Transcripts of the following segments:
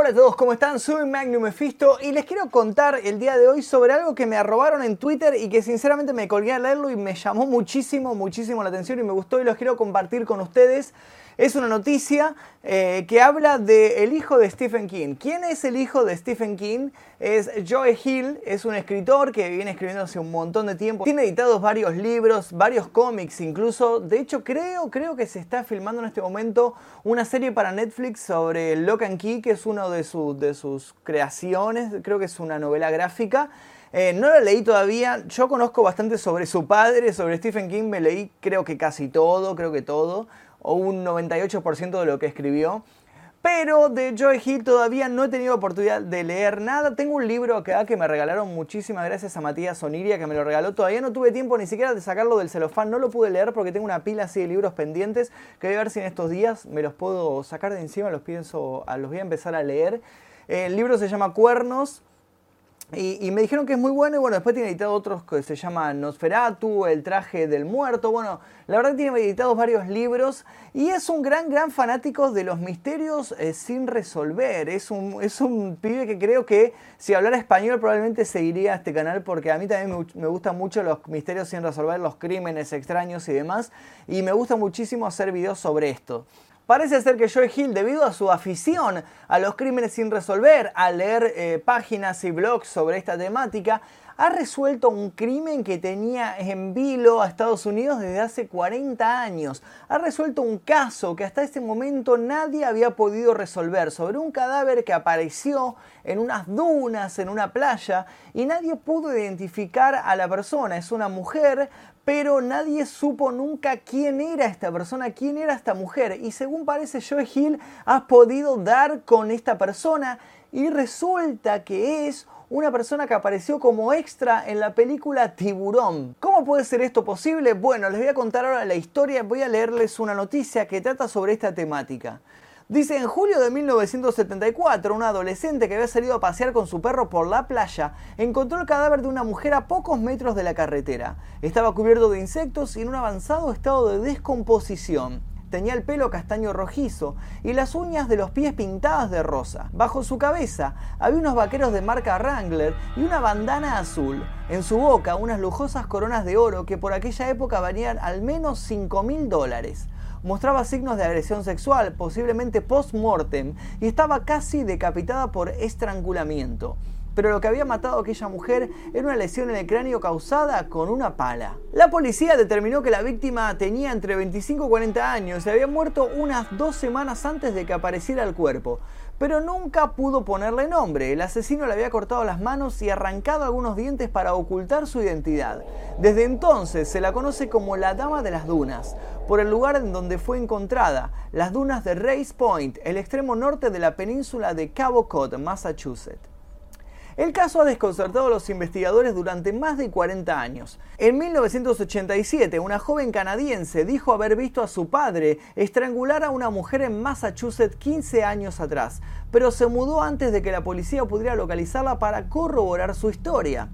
Hola a todos, ¿cómo están? Soy Magnum Mephisto y les quiero contar el día de hoy sobre algo que me arrobaron en Twitter y que sinceramente me colgué a leerlo y me llamó muchísimo, muchísimo la atención y me gustó y los quiero compartir con ustedes. Es una noticia eh, que habla del hijo de Stephen King. ¿Quién es el hijo de Stephen King? Es Joe Hill, es un escritor que viene escribiendo hace un montón de tiempo. Tiene editados varios libros, varios cómics incluso. De hecho, creo, creo que se está filmando en este momento una serie para Netflix sobre Lock and Key, que es una de, de sus creaciones. Creo que es una novela gráfica. Eh, no la leí todavía, yo conozco bastante sobre su padre, sobre Stephen King, me leí creo que casi todo, creo que todo o un 98% de lo que escribió. Pero de Joy Hill todavía no he tenido oportunidad de leer nada. Tengo un libro acá que me regalaron muchísimas gracias a Matías Oniria que me lo regaló. Todavía no tuve tiempo ni siquiera de sacarlo del celofán. No lo pude leer porque tengo una pila así de libros pendientes que voy a ver si en estos días me los puedo sacar de encima. Los, pienso, los voy a empezar a leer. El libro se llama Cuernos y, me dijeron que es muy bueno y bueno, después tiene editado otros que se llaman Nosferatu, El traje del muerto, bueno, la verdad tiene editados varios libros y es un gran, gran fanático de los misterios eh, sin resolver, es un, es un pibe que creo que si hablara español probablemente seguiría este canal porque a mí también me, me gustan mucho los misterios sin resolver, los crímenes extraños y demás. Y me gusta muchísimo hacer videos sobre esto. Parece ser que Joe Hill, debido a su afición a los crímenes sin resolver, a leer eh, páginas y blogs sobre esta temática, ha resuelto un crimen que tenía en vilo a Estados Unidos desde hace 40 años. Ha resuelto un caso que hasta ese momento nadie había podido resolver sobre un cadáver que apareció en unas dunas, en una playa, y nadie pudo identificar a la persona. Es una mujer, pero nadie supo nunca quién era esta persona, quién era esta mujer. Y según parece Joe Hill, has podido dar con esta persona y resulta que es una persona que apareció como extra en la película Tiburón. ¿Cómo puede ser esto posible? Bueno, les voy a contar ahora la historia, voy a leerles una noticia que trata sobre esta temática. Dice, en julio de 1974, un adolescente que había salido a pasear con su perro por la playa encontró el cadáver de una mujer a pocos metros de la carretera. Estaba cubierto de insectos y en un avanzado estado de descomposición. Tenía el pelo castaño rojizo y las uñas de los pies pintadas de rosa. Bajo su cabeza había unos vaqueros de marca Wrangler y una bandana azul. En su boca unas lujosas coronas de oro que por aquella época valían al menos 5 mil dólares mostraba signos de agresión sexual, posiblemente post-mortem, y estaba casi decapitada por estrangulamiento. Pero lo que había matado a aquella mujer era una lesión en el cráneo causada con una pala. La policía determinó que la víctima tenía entre 25 y 40 años y había muerto unas dos semanas antes de que apareciera el cuerpo pero nunca pudo ponerle nombre. El asesino le había cortado las manos y arrancado algunos dientes para ocultar su identidad. Desde entonces se la conoce como la Dama de las Dunas, por el lugar en donde fue encontrada, las dunas de Race Point, el extremo norte de la península de Cabo Cod, Massachusetts. El caso ha desconcertado a los investigadores durante más de 40 años. En 1987, una joven canadiense dijo haber visto a su padre estrangular a una mujer en Massachusetts 15 años atrás, pero se mudó antes de que la policía pudiera localizarla para corroborar su historia.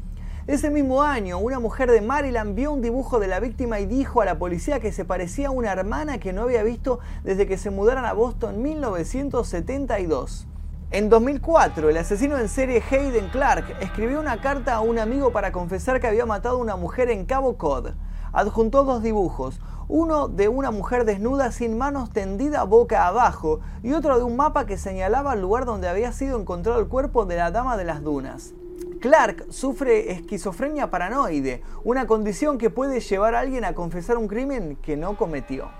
Ese mismo año, una mujer de Maryland vio un dibujo de la víctima y dijo a la policía que se parecía a una hermana que no había visto desde que se mudaran a Boston en 1972. En 2004, el asesino en serie Hayden Clark escribió una carta a un amigo para confesar que había matado a una mujer en Cabo Cod. Adjuntó dos dibujos, uno de una mujer desnuda sin manos tendida boca abajo y otro de un mapa que señalaba el lugar donde había sido encontrado el cuerpo de la dama de las dunas. Clark sufre esquizofrenia paranoide, una condición que puede llevar a alguien a confesar un crimen que no cometió.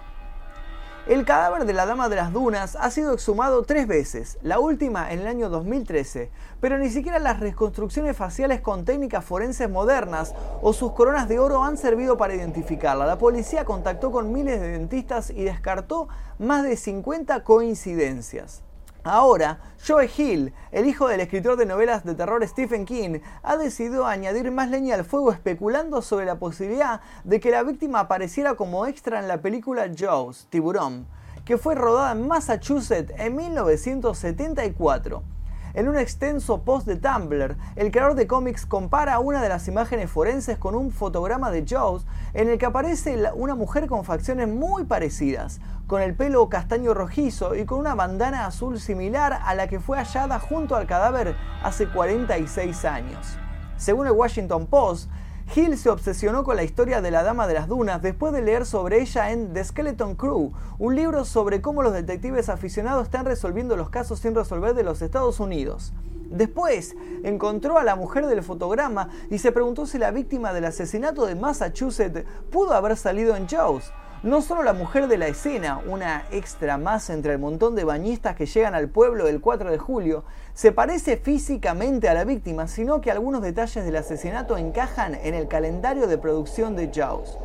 El cadáver de la Dama de las Dunas ha sido exhumado tres veces, la última en el año 2013, pero ni siquiera las reconstrucciones faciales con técnicas forenses modernas o sus coronas de oro han servido para identificarla. La policía contactó con miles de dentistas y descartó más de 50 coincidencias. Ahora, Joe Hill, el hijo del escritor de novelas de terror Stephen King, ha decidido añadir más leña al fuego especulando sobre la posibilidad de que la víctima apareciera como extra en la película Jaws, Tiburón, que fue rodada en Massachusetts en 1974. En un extenso post de Tumblr, el creador de cómics compara una de las imágenes forenses con un fotograma de Jaws en el que aparece una mujer con facciones muy parecidas, con el pelo castaño rojizo y con una bandana azul similar a la que fue hallada junto al cadáver hace 46 años. Según el Washington Post, Hill se obsesionó con la historia de la Dama de las Dunas después de leer sobre ella en The Skeleton Crew, un libro sobre cómo los detectives aficionados están resolviendo los casos sin resolver de los Estados Unidos. Después encontró a la mujer del fotograma y se preguntó si la víctima del asesinato de Massachusetts pudo haber salido en Jaws. No solo la mujer de la escena, una extra más entre el montón de bañistas que llegan al pueblo el 4 de julio, se parece físicamente a la víctima, sino que algunos detalles del asesinato encajan en el calendario de producción de Jaws,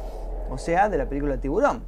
o sea, de la película Tiburón.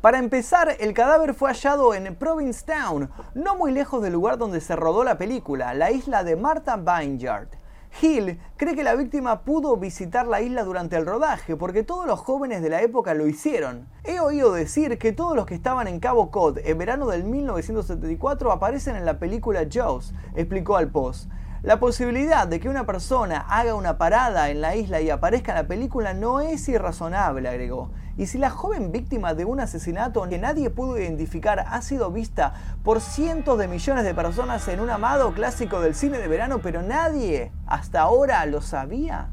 Para empezar, el cadáver fue hallado en Provincetown, no muy lejos del lugar donde se rodó la película, la isla de Martha Vineyard. Hill cree que la víctima pudo visitar la isla durante el rodaje porque todos los jóvenes de la época lo hicieron. He oído decir que todos los que estaban en Cabo Cod en verano del 1974 aparecen en la película Jaws, explicó al Post. La posibilidad de que una persona haga una parada en la isla y aparezca en la película no es irrazonable, agregó. Y si la joven víctima de un asesinato que nadie pudo identificar ha sido vista por cientos de millones de personas en un amado clásico del cine de verano, pero nadie hasta ahora lo sabía.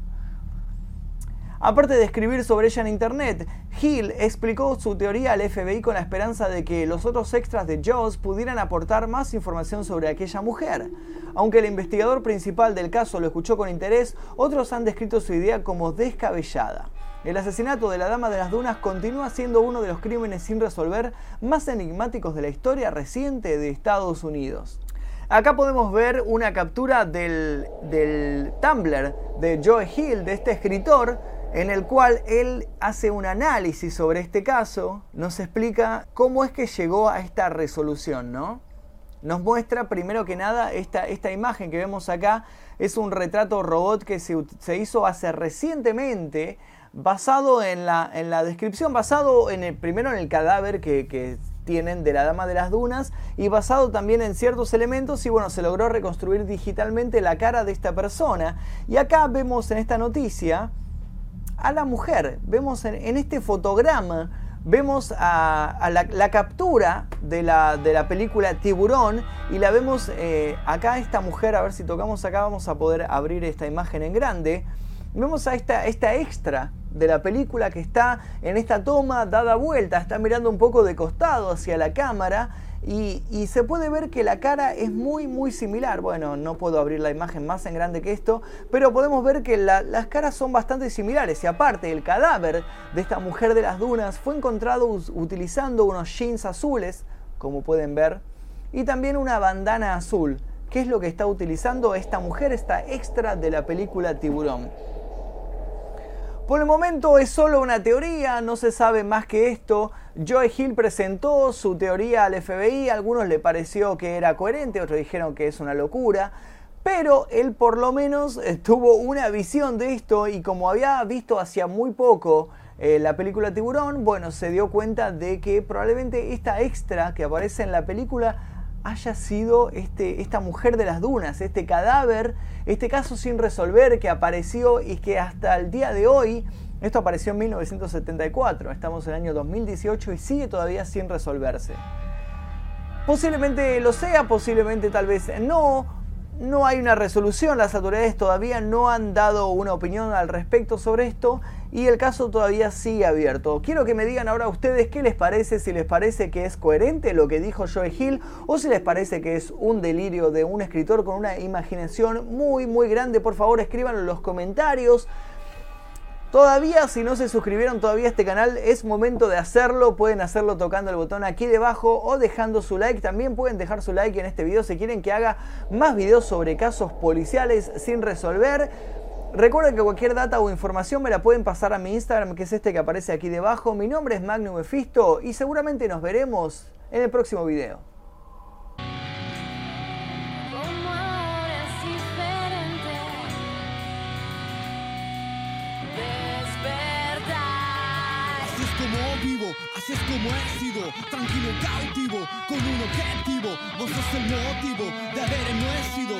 Aparte de escribir sobre ella en internet, Hill explicó su teoría al FBI con la esperanza de que los otros extras de Jaws pudieran aportar más información sobre aquella mujer. Aunque el investigador principal del caso lo escuchó con interés, otros han descrito su idea como descabellada. El asesinato de la Dama de las Dunas continúa siendo uno de los crímenes sin resolver más enigmáticos de la historia reciente de Estados Unidos. Acá podemos ver una captura del, del Tumblr de Joe Hill, de este escritor, en el cual él hace un análisis sobre este caso, nos explica cómo es que llegó a esta resolución, ¿no? Nos muestra primero que nada esta, esta imagen que vemos acá, es un retrato robot que se, se hizo hace recientemente basado en la, en la descripción, basado en el, primero en el cadáver que, tienen de la Dama de las Dunas y basado también en ciertos elementos y bueno, se logró reconstruir digitalmente la cara de esta persona. Y acá vemos en esta noticia a la mujer, vemos en, este fotograma, vemos a, la, captura de la, de la, película Tiburón y la vemos eh, acá esta mujer, a ver si tocamos acá, vamos a poder abrir esta imagen en grande. Vemos a esta, esta extra de la película que está en esta toma dada vuelta, está mirando un poco de costado hacia la cámara y, se puede ver que la cara es muy muy similar. Bueno, no puedo abrir la imagen más en grande que esto, pero podemos ver que las caras son bastante similares y aparte el cadáver de esta mujer de las dunas fue encontrado utilizando unos jeans azules, como pueden ver, y también una bandana azul. ¿Qué es lo que está utilizando esta mujer, esta extra de la película Tiburón? Por el momento es solo una teoría, no se sabe más que esto. Joe Hill presentó su teoría al FBI, a algunos le pareció que era coherente, otros dijeron que es una locura. Pero él por lo menos eh, tuvo una visión de esto y como había visto hacía muy poco eh, la película Tiburón, bueno, se dio cuenta de que probablemente esta extra que aparece en la película haya sido este, esta mujer de las dunas, este cadáver, este caso sin resolver que apareció y que hasta el día de hoy, esto apareció en 1974, estamos en el año 2018 y sigue todavía sin resolverse. Posiblemente lo sea, posiblemente tal vez no, no hay una resolución, las autoridades todavía no han dado una opinión al respecto sobre esto y el caso todavía sigue abierto. Quiero que me digan ahora ustedes qué les parece, si les parece que es coherente lo que dijo Joe Hill o si les parece que es un delirio de un escritor con una imaginación muy muy grande. Por favor escríbanlo en los comentarios. Todavía, si no se suscribieron todavía a este canal, es momento de hacerlo. Pueden hacerlo tocando el botón aquí debajo o dejando su like. También pueden dejar su like en este video si quieren que haga más videos sobre casos policiales sin resolver. Recuerden que cualquier data o información me la pueden pasar a mi Instagram, que es este que aparece aquí debajo. Mi nombre es Magnum Efisto y seguramente nos veremos en el próximo video. Así es como he sido, tranquilo, cautivo, con un objetivo. Vos sos el motivo de haber enmohecido,